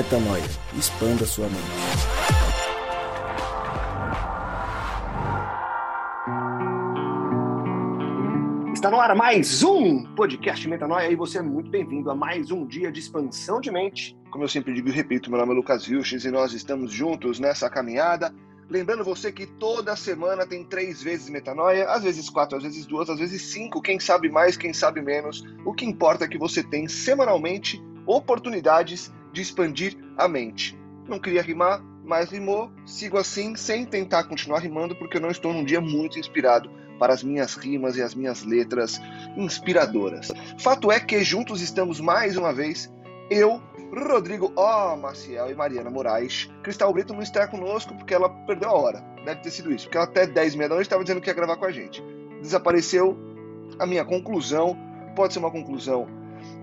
Metanoia. Expanda sua mente. Está no ar mais um podcast Metanoia e você é muito bem-vindo a mais um dia de expansão de mente. Como eu sempre digo e repito, meu nome é Lucas Vilches e nós estamos juntos nessa caminhada. Lembrando você que toda semana tem três vezes metanoia, às vezes quatro, às vezes duas, às vezes cinco, quem sabe mais, quem sabe menos. O que importa é que você tem semanalmente oportunidades de expandir a mente. Não queria rimar, mas rimou. Sigo assim, sem tentar continuar rimando, porque eu não estou num dia muito inspirado para as minhas rimas e as minhas letras inspiradoras. Fato é que juntos estamos mais uma vez, eu, Rodrigo O. Maciel e Mariana Moraes. Cristal Brito não está conosco porque ela perdeu a hora. Deve ter sido isso, porque ela até 10 meia da noite estava dizendo que ia gravar com a gente. Desapareceu. A minha conclusão pode ser uma conclusão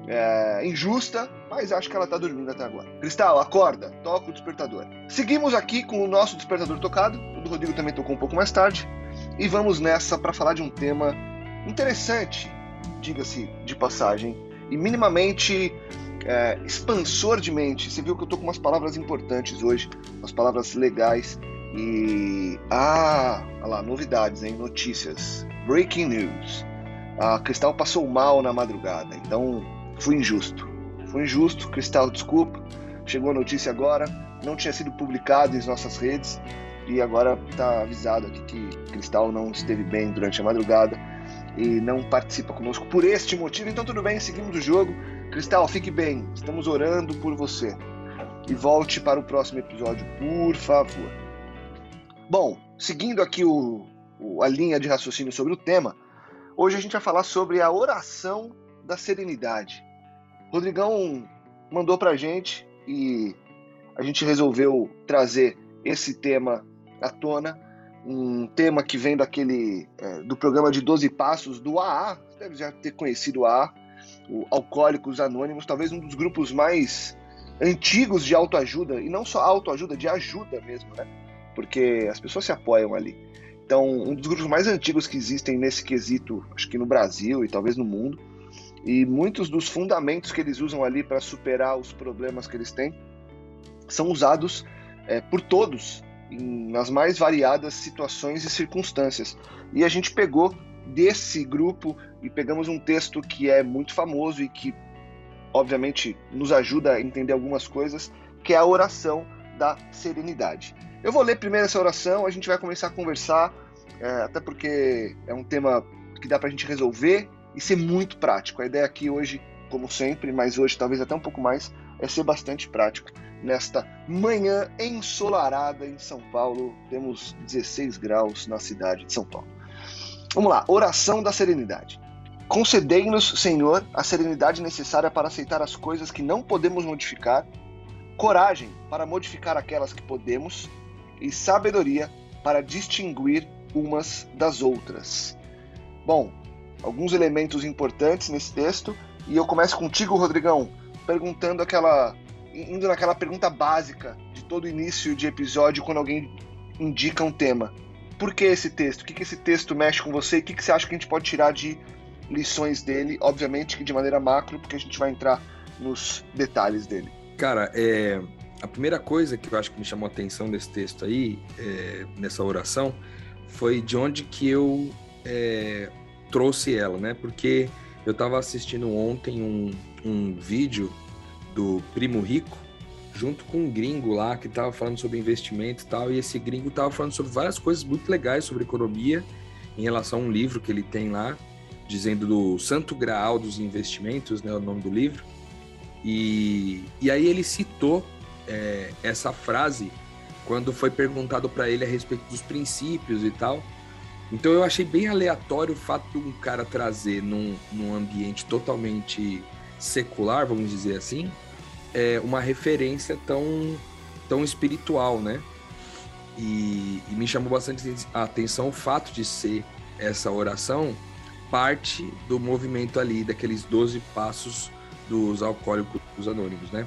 é, injusta, mas acho que ela está dormindo até agora. Cristal, acorda, toca o despertador. Seguimos aqui com o nosso despertador tocado, o do Rodrigo também tocou um pouco mais tarde, e vamos nessa para falar de um tema interessante, diga-se de passagem, e minimamente é, expansor de mente. Você viu que eu estou com umas palavras importantes hoje, umas palavras legais. E. Ah, olha lá, novidades, hein? Notícias. Breaking news. A Cristal passou mal na madrugada, então fui injusto. Fui injusto, Cristal, desculpa. Chegou a notícia agora, não tinha sido publicado em nossas redes e agora está avisado aqui que Cristal não esteve bem durante a madrugada e não participa conosco por este motivo. Então tudo bem, seguimos o jogo. Cristal, fique bem, estamos orando por você. E volte para o próximo episódio, por favor. Bom, seguindo aqui o, o, a linha de raciocínio sobre o tema, hoje a gente vai falar sobre a oração da serenidade. Rodrigão mandou para a gente e a gente resolveu trazer esse tema à tona, um tema que vem daquele é, do programa de 12 passos do AA, você deve já ter conhecido o AA, o Alcoólicos Anônimos, talvez um dos grupos mais antigos de autoajuda, e não só autoajuda, de ajuda mesmo, né? Porque as pessoas se apoiam ali. Então, um dos grupos mais antigos que existem nesse quesito, acho que no Brasil e talvez no mundo, e muitos dos fundamentos que eles usam ali para superar os problemas que eles têm são usados é, por todos em, nas mais variadas situações e circunstâncias. E a gente pegou desse grupo e pegamos um texto que é muito famoso e que, obviamente, nos ajuda a entender algumas coisas, que é a oração da serenidade. Eu vou ler primeiro essa oração, a gente vai começar a conversar, é, até porque é um tema que dá para a gente resolver e ser muito prático. A ideia aqui hoje, como sempre, mas hoje talvez até um pouco mais, é ser bastante prático. Nesta manhã ensolarada em São Paulo, temos 16 graus na cidade de São Paulo. Vamos lá, oração da serenidade. Concedei-nos, Senhor, a serenidade necessária para aceitar as coisas que não podemos modificar, coragem para modificar aquelas que podemos e sabedoria para distinguir umas das outras. Bom, alguns elementos importantes nesse texto e eu começo contigo, Rodrigão, perguntando aquela indo naquela pergunta básica de todo início de episódio quando alguém indica um tema. Por que esse texto? O que, que esse texto mexe com você? O que, que você acha que a gente pode tirar de lições dele? Obviamente que de maneira macro, porque a gente vai entrar nos detalhes dele. Cara, é, a primeira coisa que eu acho que me chamou a atenção desse texto aí, é, nessa oração, foi de onde que eu é, trouxe ela, né? Porque eu estava assistindo ontem um, um vídeo do Primo Rico, junto com um gringo lá que estava falando sobre investimento e tal, e esse gringo estava falando sobre várias coisas muito legais sobre economia em relação a um livro que ele tem lá, dizendo do Santo Graal dos Investimentos, né, o nome do livro. E, e aí ele citou é, essa frase quando foi perguntado para ele a respeito dos princípios e tal. Então eu achei bem aleatório o fato de um cara trazer num, num ambiente totalmente secular, vamos dizer assim, é, uma referência tão, tão espiritual, né? E, e, me chamou bastante a atenção o fato de ser essa oração parte do movimento ali, daqueles 12 passos dos alcoólicos anônimos, né?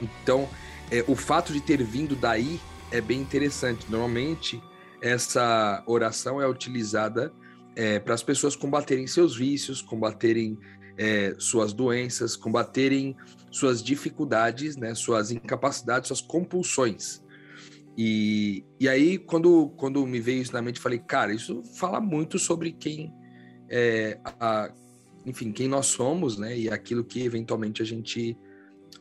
Então, é, o fato de ter vindo daí é bem interessante. Normalmente, essa oração é utilizada é, para as pessoas combaterem seus vícios, combaterem é, suas doenças, combaterem suas dificuldades, né, suas incapacidades, suas compulsões. E, e aí, quando, quando me veio isso na mente, falei, cara, isso fala muito sobre quem, é, a, enfim, quem nós somos, né, e aquilo que eventualmente a gente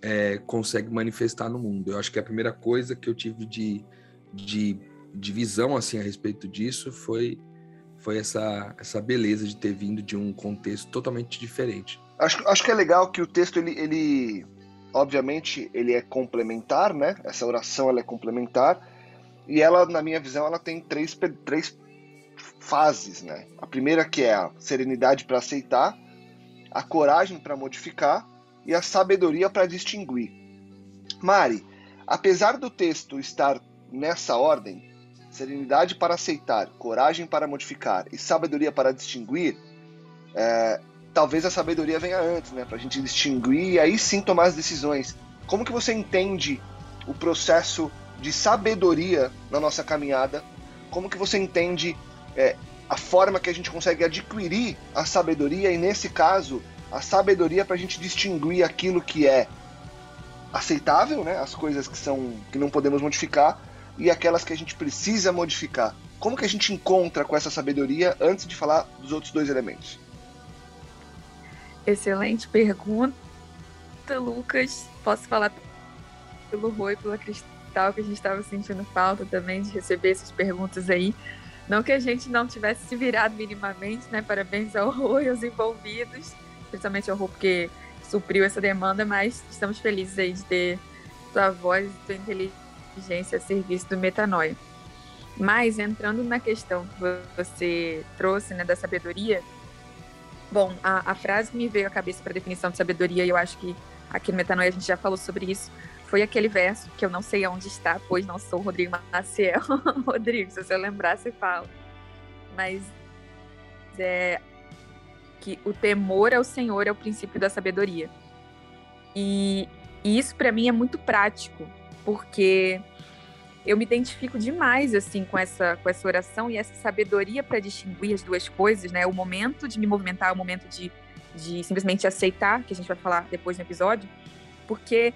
é, consegue manifestar no mundo. Eu acho que a primeira coisa que eu tive de, de, de visão assim a respeito disso foi foi essa, essa beleza de ter vindo de um contexto totalmente diferente. Acho, acho que é legal que o texto, ele, ele obviamente, ele é complementar, né? Essa oração ela é complementar. E ela, na minha visão, ela tem três, três fases, né? A primeira que é a serenidade para aceitar, a coragem para modificar e a sabedoria para distinguir. Mari, apesar do texto estar nessa ordem, serenidade para aceitar, coragem para modificar e sabedoria para distinguir, é, talvez a sabedoria venha antes, né? Para a gente distinguir e aí sim tomar as decisões. Como que você entende o processo de sabedoria na nossa caminhada? Como que você entende é, a forma que a gente consegue adquirir a sabedoria e nesse caso a sabedoria para a gente distinguir aquilo que é aceitável, né? As coisas que são que não podemos modificar e aquelas que a gente precisa modificar. Como que a gente encontra com essa sabedoria antes de falar dos outros dois elementos? Excelente pergunta, Lucas. Posso falar pelo Rui, pela Cristal, que a gente estava sentindo falta também de receber essas perguntas aí. Não que a gente não tivesse se virado minimamente, né? Parabéns ao Rui aos envolvidos, principalmente ao Rui, porque supriu essa demanda, mas estamos felizes aí de ter tua voz e tua inteligência inteligência a serviço do metanoia. Mas entrando na questão que você trouxe, né, da sabedoria, bom, a, a frase que me veio à cabeça para definição de sabedoria, e eu acho que aqui no metanoia a gente já falou sobre isso, foi aquele verso que eu não sei onde está, pois não sou Rodrigo Maciel. Rodrigo, se você lembrar, você fala. Mas é que o temor ao Senhor é o princípio da sabedoria. E, e isso para mim é muito prático, porque eu me identifico demais assim com essa com essa oração e essa sabedoria para distinguir as duas coisas, né? O momento de me movimentar, o momento de, de simplesmente aceitar, que a gente vai falar depois no episódio, porque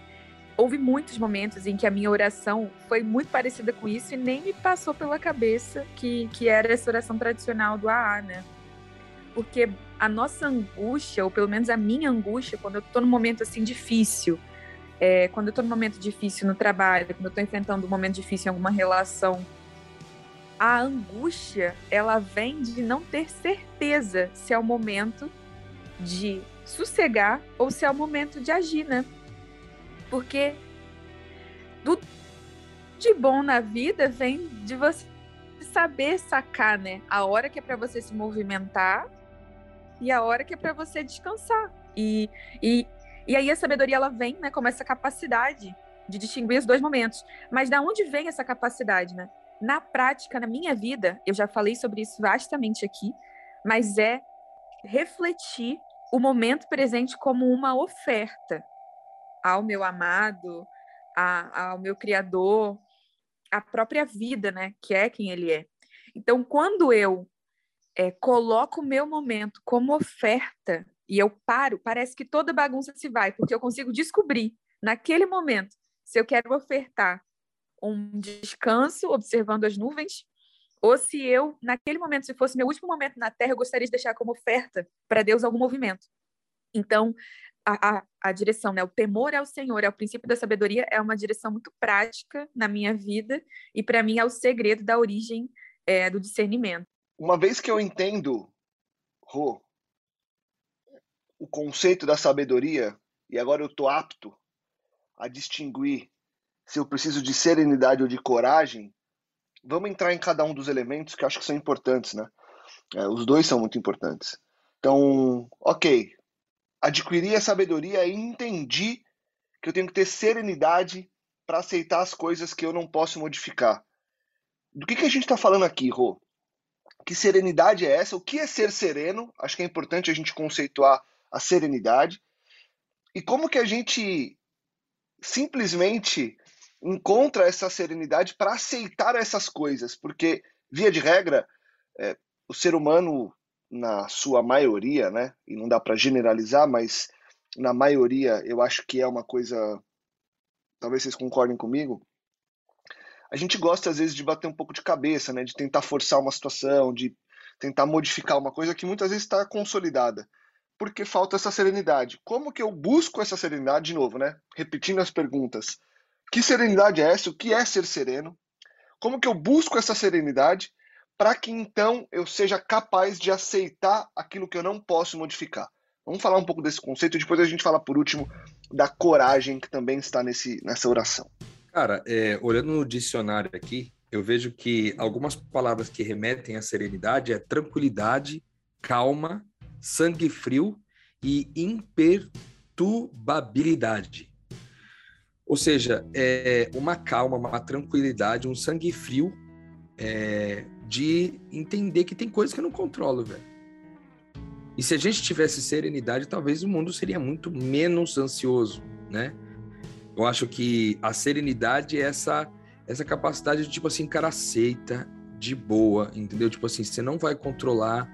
houve muitos momentos em que a minha oração foi muito parecida com isso e nem me passou pela cabeça que, que era essa oração tradicional do AA, né? Porque a nossa angústia, ou pelo menos a minha angústia, quando eu estou num momento assim difícil, é, quando eu estou num momento difícil no trabalho, quando eu estou enfrentando um momento difícil em alguma relação, a angústia ela vem de não ter certeza se é o momento de sossegar ou se é o momento de agir, né? Porque tudo de bom na vida vem de você saber sacar, né? A hora que é para você se movimentar e a hora que é para você descansar. E, e e aí a sabedoria ela vem, né, como essa capacidade de distinguir os dois momentos. Mas da onde vem essa capacidade, né? Na prática, na minha vida, eu já falei sobre isso vastamente aqui, mas é refletir o momento presente como uma oferta ao meu amado, a, ao meu criador, à própria vida, né, que é quem ele é. Então, quando eu é, coloco o meu momento como oferta e eu paro, parece que toda bagunça se vai, porque eu consigo descobrir naquele momento se eu quero ofertar um descanso observando as nuvens ou se eu, naquele momento, se fosse meu último momento na Terra, eu gostaria de deixar como oferta para Deus algum movimento. Então, a, a, a, direção, né? O temor ao Senhor, é o princípio da sabedoria, é uma direção muito prática na minha vida e para mim é o segredo da origem é, do discernimento. Uma vez que eu entendo, Rô, o conceito da sabedoria e agora eu estou apto a distinguir se eu preciso de serenidade ou de coragem, vamos entrar em cada um dos elementos que acho que são importantes, né? É, os dois são muito importantes. Então, ok, adquiri a sabedoria e entendi que eu tenho que ter serenidade para aceitar as coisas que eu não posso modificar. Do que, que a gente está falando aqui, Rô? Que serenidade é essa? O que é ser sereno? Acho que é importante a gente conceituar a serenidade. E como que a gente simplesmente encontra essa serenidade para aceitar essas coisas? Porque, via de regra, é, o ser humano na sua maioria, né? E não dá para generalizar, mas na maioria eu acho que é uma coisa. Talvez vocês concordem comigo. A gente gosta às vezes de bater um pouco de cabeça, né? De tentar forçar uma situação, de tentar modificar uma coisa que muitas vezes está consolidada, porque falta essa serenidade. Como que eu busco essa serenidade de novo, né? Repetindo as perguntas. Que serenidade é essa? O que é ser sereno? Como que eu busco essa serenidade para que então eu seja capaz de aceitar aquilo que eu não posso modificar? Vamos falar um pouco desse conceito e depois a gente fala por último da coragem que também está nesse, nessa oração. Cara, é, olhando no dicionário aqui, eu vejo que algumas palavras que remetem à serenidade é tranquilidade, calma, sangue frio e imperturbabilidade. Ou seja, é uma calma, uma tranquilidade, um sangue frio é, de entender que tem coisas que eu não controlo, velho. E se a gente tivesse serenidade, talvez o mundo seria muito menos ansioso, né? Eu acho que a serenidade é essa essa capacidade de tipo assim, cara, aceita de boa, entendeu? Tipo assim, você não vai controlar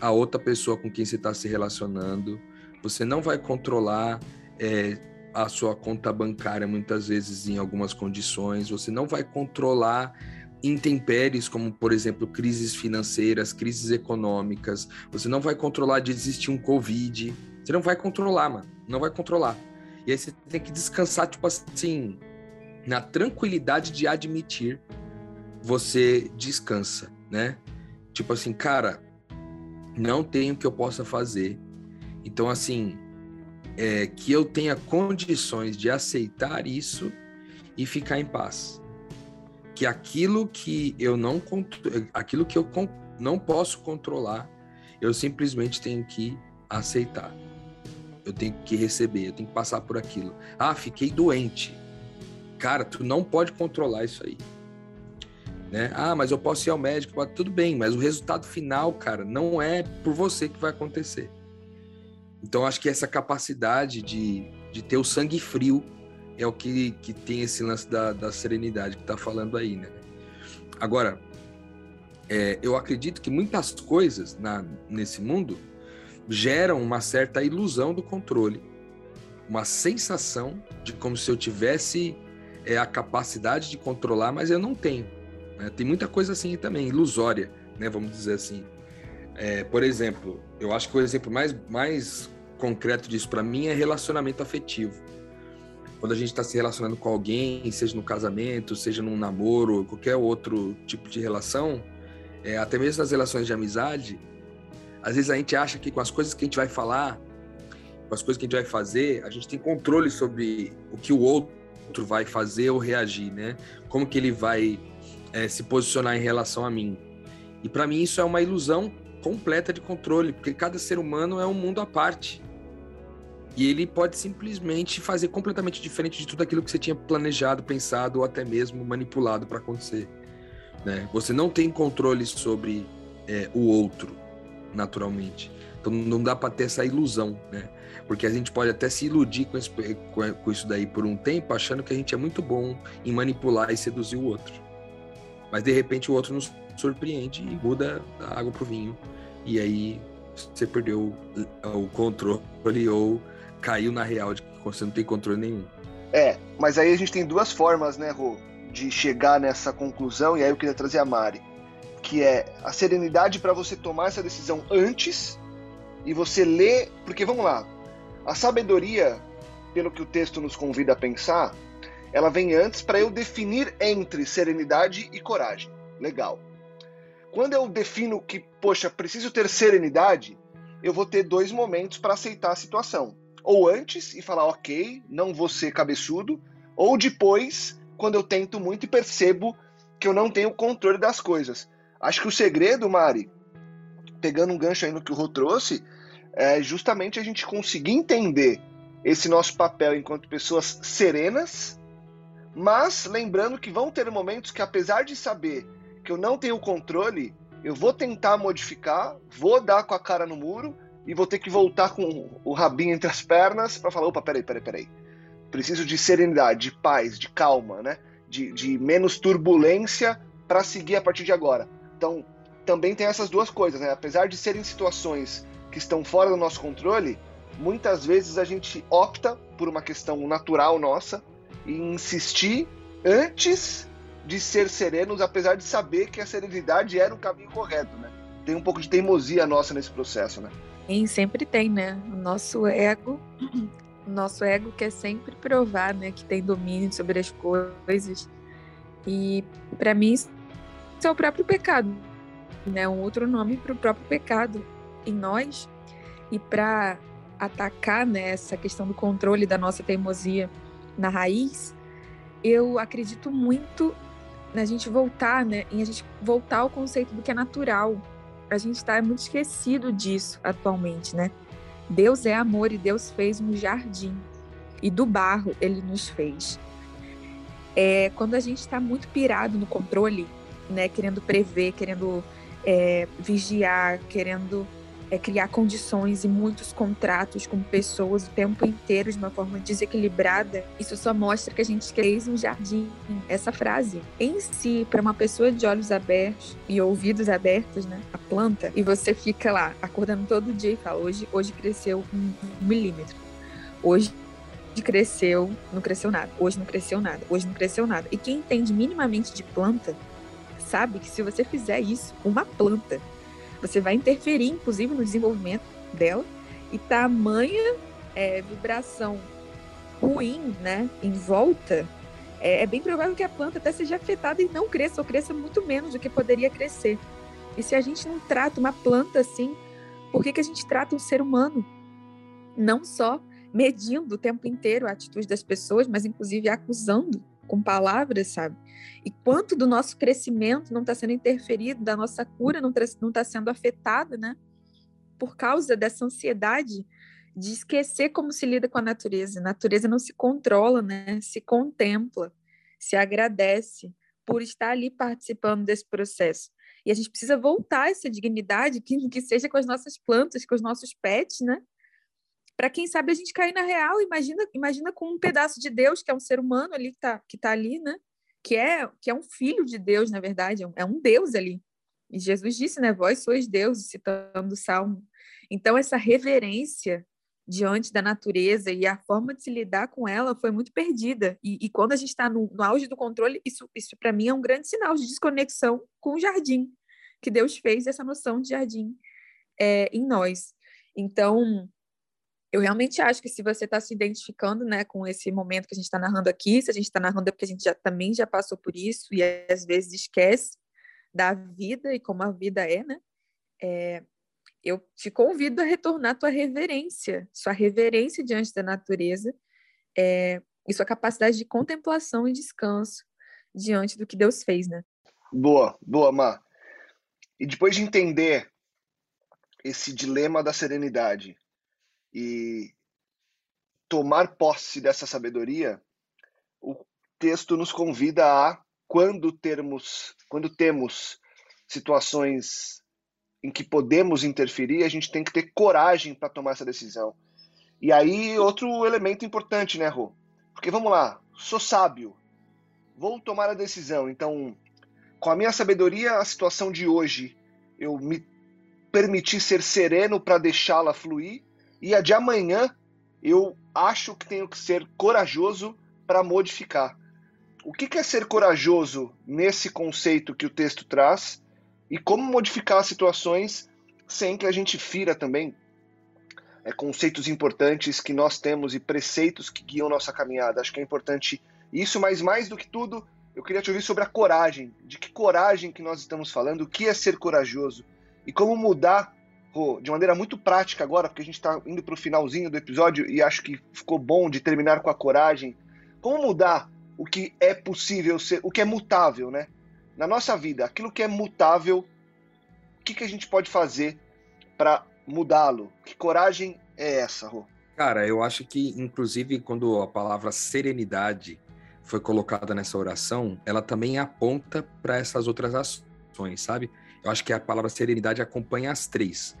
a outra pessoa com quem você está se relacionando, você não vai controlar é, a sua conta bancária muitas vezes em algumas condições, você não vai controlar intempéries como, por exemplo, crises financeiras, crises econômicas, você não vai controlar de existir um Covid, você não vai controlar, mano, não vai controlar. E aí você tem que descansar, tipo assim, na tranquilidade de admitir, você descansa, né? Tipo assim, cara, não tem o que eu possa fazer. Então, assim, é, que eu tenha condições de aceitar isso e ficar em paz. Que aquilo que eu não aquilo que eu não posso controlar, eu simplesmente tenho que aceitar. Eu tenho que receber, eu tenho que passar por aquilo. Ah, fiquei doente. Cara, tu não pode controlar isso aí. Né? Ah, mas eu posso ir ao médico, tudo bem, mas o resultado final, cara, não é por você que vai acontecer. Então, acho que essa capacidade de, de ter o sangue frio é o que, que tem esse lance da, da serenidade que está falando aí, né? Agora, é, eu acredito que muitas coisas na, nesse mundo geram uma certa ilusão do controle, uma sensação de como se eu tivesse é, a capacidade de controlar, mas eu não tenho. Né? Tem muita coisa assim também, ilusória, né? Vamos dizer assim. É, por exemplo, eu acho que o exemplo mais, mais concreto disso para mim é relacionamento afetivo. Quando a gente está se relacionando com alguém, seja no casamento, seja num namoro, qualquer outro tipo de relação, é, até mesmo nas relações de amizade, às vezes a gente acha que com as coisas que a gente vai falar, com as coisas que a gente vai fazer, a gente tem controle sobre o que o outro vai fazer ou reagir, né? Como que ele vai é, se posicionar em relação a mim. E para mim isso é uma ilusão completa de controle, porque cada ser humano é um mundo à parte. E ele pode simplesmente fazer completamente diferente de tudo aquilo que você tinha planejado, pensado ou até mesmo manipulado para acontecer. Né? Você não tem controle sobre é, o outro, naturalmente. Então não dá para ter essa ilusão, né? Porque a gente pode até se iludir com, esse, com isso daí por um tempo, achando que a gente é muito bom em manipular e seduzir o outro. Mas de repente o outro nos surpreende e muda a água pro vinho. E aí você perdeu o controle ou caiu na real de que você não tem controle nenhum. É, mas aí a gente tem duas formas, né, Rô, de chegar nessa conclusão, e aí eu queria trazer a Mari, que é a serenidade para você tomar essa decisão antes e você ler, porque vamos lá, a sabedoria, pelo que o texto nos convida a pensar, ela vem antes para eu definir entre serenidade e coragem. Legal. Quando eu defino que, poxa, preciso ter serenidade, eu vou ter dois momentos para aceitar a situação. Ou antes e falar, ok, não vou ser cabeçudo, ou depois, quando eu tento muito e percebo que eu não tenho controle das coisas. Acho que o segredo, Mari, pegando um gancho aí no que o Rô trouxe, é justamente a gente conseguir entender esse nosso papel enquanto pessoas serenas mas lembrando que vão ter momentos que, apesar de saber que eu não tenho controle, eu vou tentar modificar, vou dar com a cara no muro e vou ter que voltar com o rabinho entre as pernas para falar: opa, peraí, peraí, peraí. Preciso de serenidade, de paz, de calma, né? De, de menos turbulência para seguir a partir de agora. Então, também tem essas duas coisas, né? Apesar de serem situações que estão fora do nosso controle, muitas vezes a gente opta por uma questão natural nossa e insistir antes de ser serenos, apesar de saber que a serenidade era o caminho correto, né? Tem um pouco de teimosia nossa nesse processo, né? Sim, sempre tem, né? O nosso ego, o nosso ego quer sempre provar, né, que tem domínio sobre as coisas. E para mim isso é o próprio pecado, né? Um outro nome para o próprio pecado em nós. E para atacar né, essa questão do controle da nossa teimosia na raiz, eu acredito muito na gente voltar, né, em a gente voltar ao conceito do que é natural. A gente está muito esquecido disso atualmente, né? Deus é amor e Deus fez um jardim e do barro ele nos fez. É, quando a gente está muito pirado no controle, né, querendo prever, querendo é, vigiar, querendo é, criar condições e muitos contratos com pessoas o tempo inteiro de uma forma desequilibrada, isso só mostra que a gente fez um jardim. Essa frase em si, para uma pessoa de olhos abertos e ouvidos abertos, né, a planta, e você fica lá acordando todo dia e fala: hoje, hoje cresceu um, milímetro, hoje cresceu, não cresceu nada, hoje não cresceu nada, hoje não cresceu nada. E quem entende minimamente de planta sabe que se você fizer isso, uma planta você vai interferir, inclusive, no desenvolvimento dela. E tamanha é, vibração ruim, né, em volta, é, é, bem provável que a planta até seja afetada e não cresça, ou cresça muito menos do que poderia crescer. E se a gente não trata uma planta assim, por que, que a gente trata um ser humano? Não só medindo o tempo inteiro a atitude das pessoas, mas inclusive acusando com palavras, sabe? E quanto do nosso crescimento não está sendo interferido, da nossa cura não está tá sendo afetada, né? Por causa dessa ansiedade de esquecer como se lida com a natureza. A natureza não se controla, né? Se contempla, se agradece por estar ali participando desse processo. E a gente precisa voltar essa dignidade, que, que seja com as nossas plantas, com os nossos pets, né? Para quem sabe a gente cair na real, imagina, imagina com um pedaço de Deus, que é um ser humano ali que está que tá ali, né? Que é, que é um filho de Deus, na verdade, é um Deus ali. E Jesus disse, né? Vós sois Deus, citando o Salmo. Então, essa reverência diante da natureza e a forma de se lidar com ela foi muito perdida. E, e quando a gente está no, no, auge do controle, isso, isso para mim é um grande sinal de desconexão com o jardim, que Deus fez essa noção de jardim é, em nós. Então, eu realmente acho que se você está se identificando né, com esse momento que a gente está narrando aqui, se a gente está narrando é porque a gente já, também já passou por isso e às vezes esquece da vida e como a vida é, né? É, eu te convido a retornar tua reverência, sua reverência diante da natureza é, e sua capacidade de contemplação e descanso diante do que Deus fez, né? Boa, boa, Má. E depois de entender esse dilema da serenidade, e tomar posse dessa sabedoria, o texto nos convida a quando termos, quando temos situações em que podemos interferir, a gente tem que ter coragem para tomar essa decisão. E aí, outro elemento importante, né, Rô? Porque vamos lá, sou sábio, vou tomar a decisão. Então, com a minha sabedoria, a situação de hoje, eu me permitir ser sereno para deixá-la fluir, e a de amanhã eu acho que tenho que ser corajoso para modificar. O que é ser corajoso nesse conceito que o texto traz e como modificar as situações sem que a gente fira também é, conceitos importantes que nós temos e preceitos que guiam nossa caminhada. Acho que é importante isso, mas mais do que tudo, eu queria te ouvir sobre a coragem. De que coragem que nós estamos falando? O que é ser corajoso? E como mudar de maneira muito prática agora, porque a gente está indo para o finalzinho do episódio e acho que ficou bom de terminar com a coragem. Como mudar o que é possível ser, o que é mutável, né? Na nossa vida, aquilo que é mutável, o que, que a gente pode fazer para mudá-lo? Que coragem é essa, Rô? Cara, eu acho que, inclusive, quando a palavra serenidade foi colocada nessa oração, ela também aponta para essas outras ações, sabe? Eu acho que a palavra serenidade acompanha as três.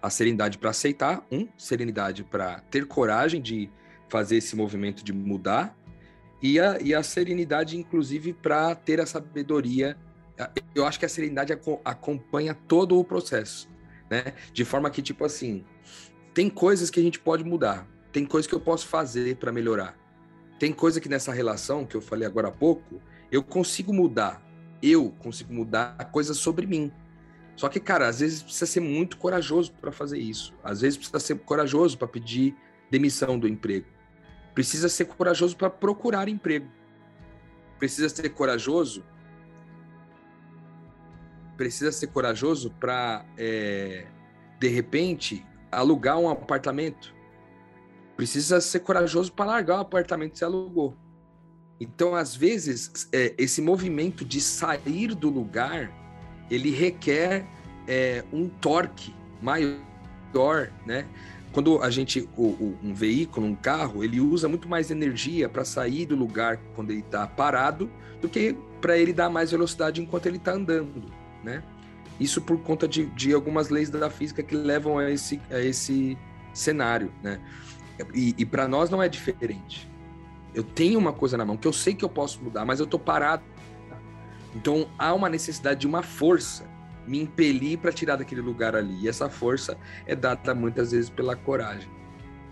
A serenidade para aceitar, um, serenidade para ter coragem de fazer esse movimento de mudar, e a, e a serenidade, inclusive, para ter a sabedoria eu acho que a serenidade acompanha todo o processo, né? De forma que, tipo assim, tem coisas que a gente pode mudar, tem coisas que eu posso fazer para melhorar. Tem coisa que nessa relação que eu falei agora há pouco, eu consigo mudar. Eu consigo mudar coisas sobre mim. Só que, cara, às vezes precisa ser muito corajoso para fazer isso. Às vezes precisa ser corajoso para pedir demissão do emprego. Precisa ser corajoso para procurar emprego. Precisa ser corajoso. Precisa ser corajoso para, é, de repente, alugar um apartamento. Precisa ser corajoso para largar o apartamento que você alugou. Então, às vezes, é, esse movimento de sair do lugar ele requer é, um torque maior, né? Quando a gente, o, o, um veículo, um carro, ele usa muito mais energia para sair do lugar quando ele está parado do que para ele dar mais velocidade enquanto ele está andando, né? Isso por conta de, de, algumas leis da física que levam a esse, a esse cenário, né? E, e para nós não é diferente. Eu tenho uma coisa na mão que eu sei que eu posso mudar, mas eu estou parado então há uma necessidade de uma força me impelir para tirar daquele lugar ali. E essa força é dada muitas vezes pela coragem.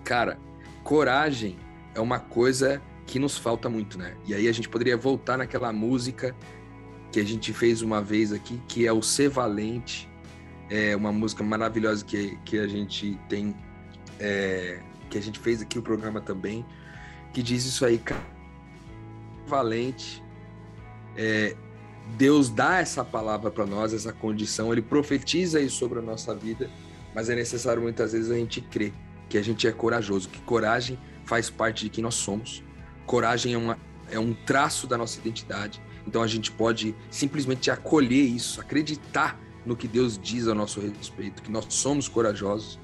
Cara, coragem é uma coisa que nos falta muito, né? E aí a gente poderia voltar naquela música que a gente fez uma vez aqui, que é o Ser Valente. É uma música maravilhosa que, que a gente tem, é, que a gente fez aqui o programa também, que diz isso aí, cara. Valente, é, Deus dá essa palavra para nós, essa condição, ele profetiza isso sobre a nossa vida, mas é necessário muitas vezes a gente crer que a gente é corajoso, que coragem faz parte de quem nós somos. Coragem é, uma, é um traço da nossa identidade. Então a gente pode simplesmente acolher isso, acreditar no que Deus diz a nosso respeito, que nós somos corajosos.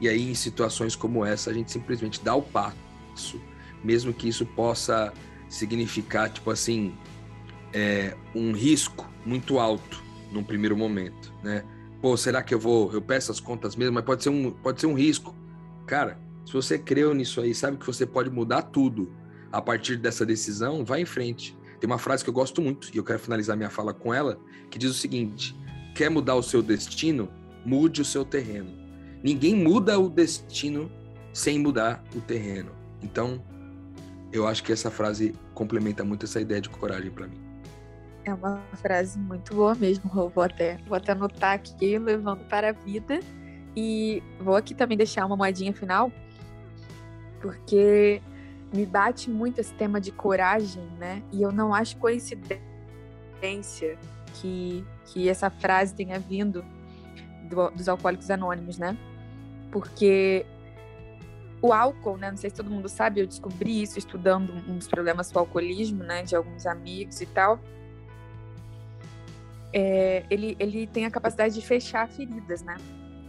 E aí, em situações como essa, a gente simplesmente dá o passo, mesmo que isso possa significar, tipo assim, é, um risco muito alto num primeiro momento, né? Pô, será que eu vou, eu peço as contas mesmo? Mas pode ser um, pode ser um risco. Cara, se você creu nisso aí, sabe que você pode mudar tudo a partir dessa decisão, vai em frente. Tem uma frase que eu gosto muito e eu quero finalizar minha fala com ela, que diz o seguinte: quer mudar o seu destino? Mude o seu terreno. Ninguém muda o destino sem mudar o terreno. Então, eu acho que essa frase complementa muito essa ideia de coragem para mim. É uma frase muito boa mesmo, vou até, vou até anotar aqui, levando para a vida. E vou aqui também deixar uma moedinha final, porque me bate muito esse tema de coragem, né? E eu não acho coincidência que, que essa frase tenha vindo do, dos alcoólicos anônimos, né? Porque o álcool, né? Não sei se todo mundo sabe, eu descobri isso estudando uns problemas com o alcoolismo, né? De alguns amigos e tal é, ele, ele tem a capacidade de fechar feridas, né?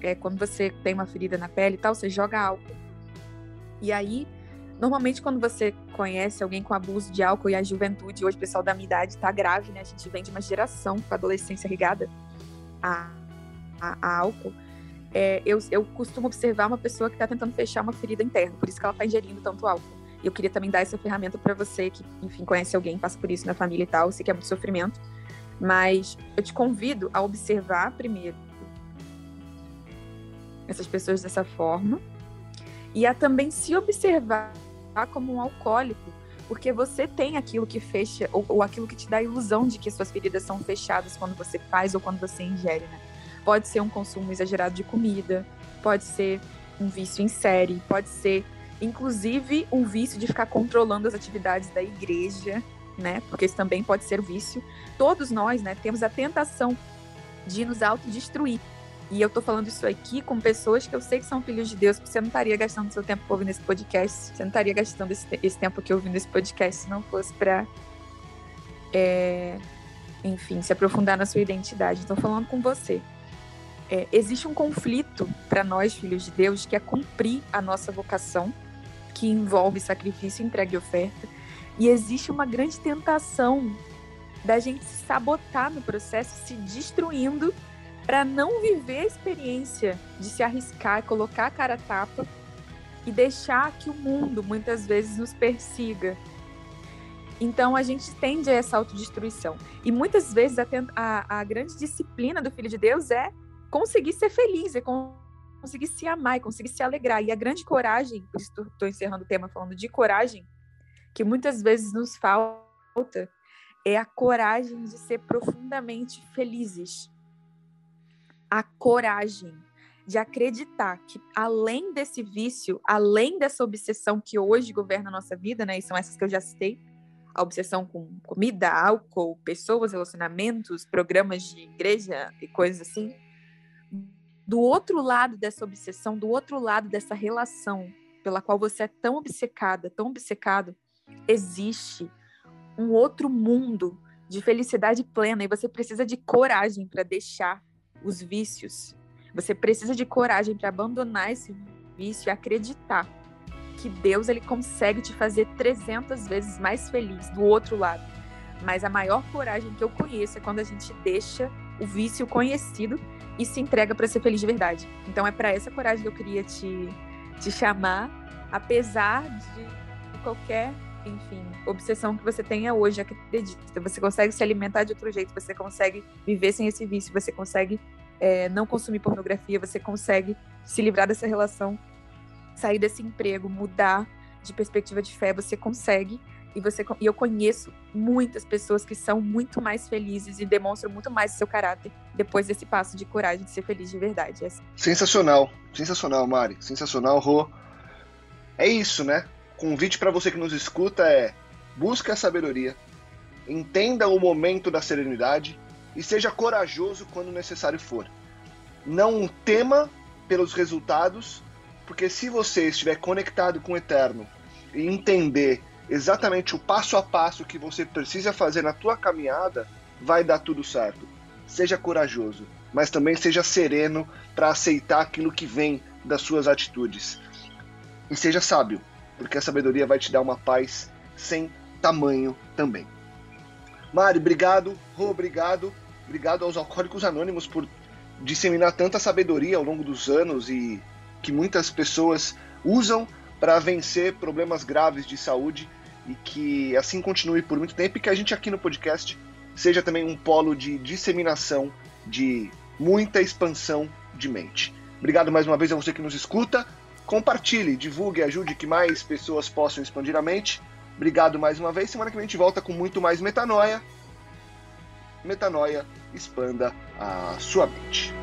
É, quando você tem uma ferida na pele e tal, você joga álcool. E aí, normalmente quando você conhece alguém com abuso de álcool e a juventude, hoje o pessoal da minha idade tá grave, né? A gente vem de uma geração com adolescência ligada a, a, a álcool. É, eu, eu costumo observar uma pessoa que está tentando fechar uma ferida interna, por isso que ela está ingerindo tanto álcool. Eu queria também dar essa ferramenta para você que, enfim, conhece alguém, passa por isso na família e tal, sei que é muito sofrimento mas eu te convido a observar primeiro essas pessoas dessa forma e a também se observar como um alcoólico, porque você tem aquilo que fecha ou, ou aquilo que te dá a ilusão de que suas feridas são fechadas quando você faz ou quando você ingere, né? Pode ser um consumo exagerado de comida, pode ser um vício em série, pode ser inclusive um vício de ficar controlando as atividades da igreja, né? Porque isso também pode ser vício. Todos nós, né, temos a tentação de nos autodestruir. E eu tô falando isso aqui com pessoas que eu sei que são filhos de Deus, porque você não estaria gastando seu tempo ouvindo esse podcast, você não estaria gastando esse, esse tempo aqui ouvindo esse podcast se não fosse para é, enfim, se aprofundar na sua identidade. Estou falando com você. É, existe um conflito para nós, filhos de Deus, que é cumprir a nossa vocação, que envolve sacrifício, entrega e oferta, e existe uma grande tentação da gente se sabotar no processo, se destruindo para não viver a experiência de se arriscar, colocar a cara a tapa e deixar que o mundo muitas vezes nos persiga. Então a gente tende a essa autodestruição. E muitas vezes a, a, a grande disciplina do Filho de Deus é conseguir ser feliz, é conseguir se amar, é conseguir se alegrar. E a grande coragem, estou encerrando o tema falando de coragem, que muitas vezes nos falta, é a coragem de ser profundamente felizes. A coragem de acreditar que além desse vício, além dessa obsessão que hoje governa a nossa vida, né, e são essas que eu já citei, a obsessão com comida, álcool, pessoas, relacionamentos, programas de igreja e coisas assim, do outro lado dessa obsessão, do outro lado dessa relação pela qual você é tão obcecada, tão obcecado, existe um outro mundo de felicidade plena e você precisa de coragem para deixar os vícios. Você precisa de coragem para abandonar esse vício e acreditar que Deus ele consegue te fazer 300 vezes mais feliz do outro lado. Mas a maior coragem que eu conheço é quando a gente deixa o vício conhecido e se entrega para ser feliz de verdade. Então é para essa coragem que eu queria te, te chamar, apesar de qualquer, enfim, obsessão que você tenha hoje, acredita. Você consegue se alimentar de outro jeito, você consegue viver sem esse vício, você consegue é, não consumir pornografia, você consegue se livrar dessa relação, sair desse emprego, mudar de perspectiva de fé, você consegue e você e eu conheço muitas pessoas que são muito mais felizes e demonstram muito mais seu caráter depois desse passo de coragem de ser feliz de verdade. É assim. Sensacional, sensacional, Mari, sensacional, Rô. É isso, né? Convite para você que nos escuta é: busque a sabedoria, entenda o momento da serenidade e seja corajoso quando necessário for. Não tema pelos resultados, porque se você estiver conectado com o eterno e entender exatamente o passo a passo que você precisa fazer na tua caminhada, vai dar tudo certo. Seja corajoso, mas também seja sereno para aceitar aquilo que vem das suas atitudes. E seja sábio, porque a sabedoria vai te dar uma paz sem tamanho também. Mari, obrigado. Rô, obrigado. Obrigado aos Alcoólicos Anônimos por disseminar tanta sabedoria ao longo dos anos e que muitas pessoas usam para vencer problemas graves de saúde e que assim continue por muito tempo e que a gente aqui no podcast seja também um polo de disseminação de muita expansão de mente. Obrigado mais uma vez a você que nos escuta. Compartilhe, divulgue, ajude que mais pessoas possam expandir a mente. Obrigado mais uma vez. Semana que vem a gente volta com muito mais metanoia. Metanoia, expanda a sua mente.